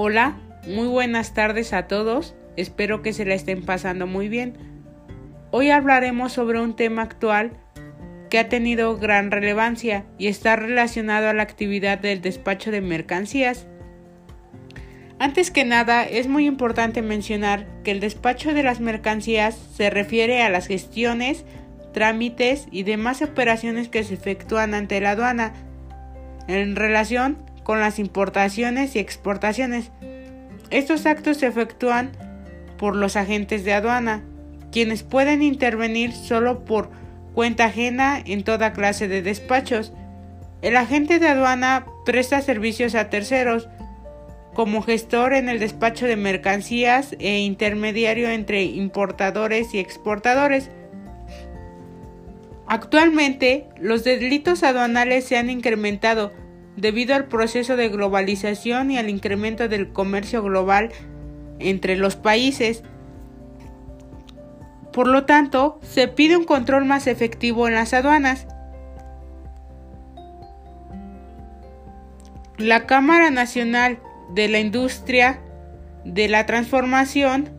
Hola, muy buenas tardes a todos, espero que se la estén pasando muy bien. Hoy hablaremos sobre un tema actual que ha tenido gran relevancia y está relacionado a la actividad del despacho de mercancías. Antes que nada, es muy importante mencionar que el despacho de las mercancías se refiere a las gestiones, trámites y demás operaciones que se efectúan ante la aduana en relación con las importaciones y exportaciones. Estos actos se efectúan por los agentes de aduana, quienes pueden intervenir solo por cuenta ajena en toda clase de despachos. El agente de aduana presta servicios a terceros, como gestor en el despacho de mercancías e intermediario entre importadores y exportadores. Actualmente, los delitos aduanales se han incrementado debido al proceso de globalización y al incremento del comercio global entre los países. Por lo tanto, se pide un control más efectivo en las aduanas. La Cámara Nacional de la Industria de la Transformación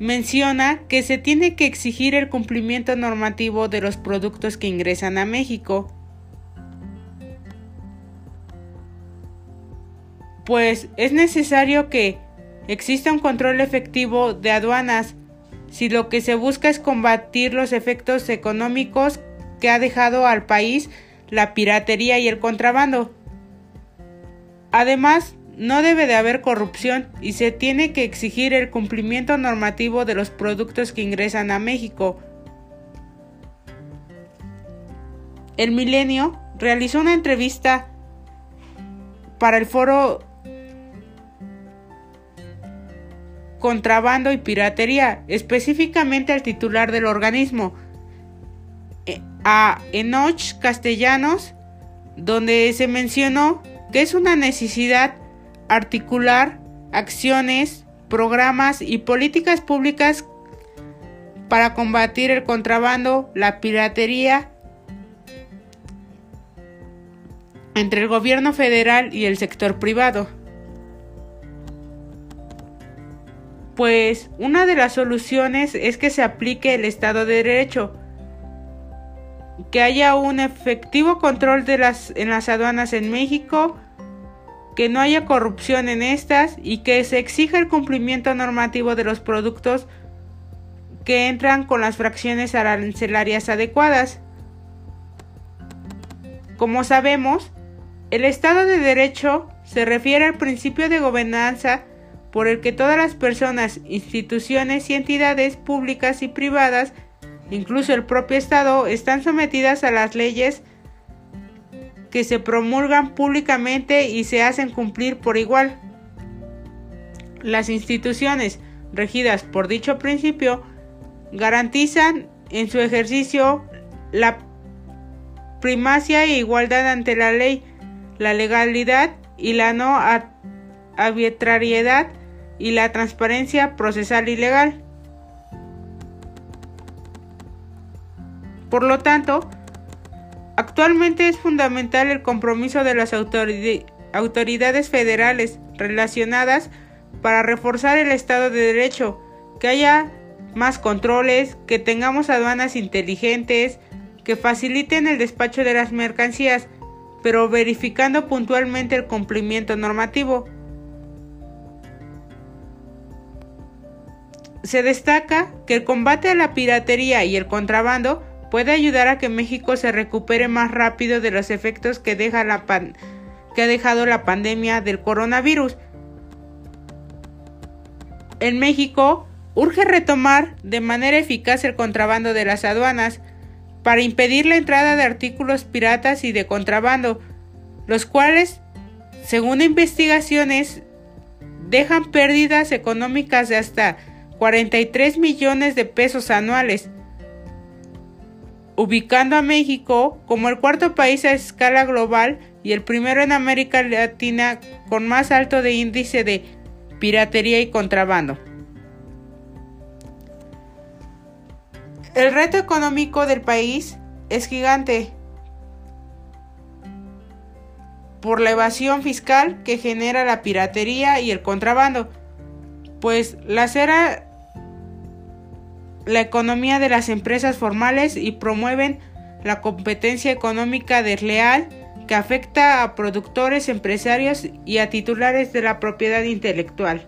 menciona que se tiene que exigir el cumplimiento normativo de los productos que ingresan a México pues es necesario que exista un control efectivo de aduanas si lo que se busca es combatir los efectos económicos que ha dejado al país la piratería y el contrabando. Además, no debe de haber corrupción y se tiene que exigir el cumplimiento normativo de los productos que ingresan a México. El Milenio realizó una entrevista para el foro contrabando y piratería, específicamente al titular del organismo, eh, a Enoch Castellanos, donde se mencionó que es una necesidad articular acciones, programas y políticas públicas para combatir el contrabando, la piratería entre el gobierno federal y el sector privado. Pues una de las soluciones es que se aplique el Estado de Derecho, que haya un efectivo control de las, en las aduanas en México, que no haya corrupción en estas y que se exija el cumplimiento normativo de los productos que entran con las fracciones arancelarias adecuadas. Como sabemos, el Estado de Derecho se refiere al principio de gobernanza por el que todas las personas, instituciones y entidades públicas y privadas, incluso el propio Estado, están sometidas a las leyes que se promulgan públicamente y se hacen cumplir por igual. Las instituciones regidas por dicho principio garantizan en su ejercicio la primacia e igualdad ante la ley, la legalidad y la no arbitrariedad y la transparencia procesal y legal. Por lo tanto, actualmente es fundamental el compromiso de las autoridades federales relacionadas para reforzar el Estado de Derecho, que haya más controles, que tengamos aduanas inteligentes, que faciliten el despacho de las mercancías, pero verificando puntualmente el cumplimiento normativo. Se destaca que el combate a la piratería y el contrabando puede ayudar a que México se recupere más rápido de los efectos que, deja la que ha dejado la pandemia del coronavirus. En México, urge retomar de manera eficaz el contrabando de las aduanas para impedir la entrada de artículos piratas y de contrabando, los cuales, según investigaciones, dejan pérdidas económicas de hasta 43 millones de pesos anuales, ubicando a México como el cuarto país a escala global y el primero en América Latina con más alto de índice de piratería y contrabando. El reto económico del país es gigante, por la evasión fiscal que genera la piratería y el contrabando, pues lacera la economía de las empresas formales y promueven la competencia económica desleal que afecta a productores, empresarios y a titulares de la propiedad intelectual.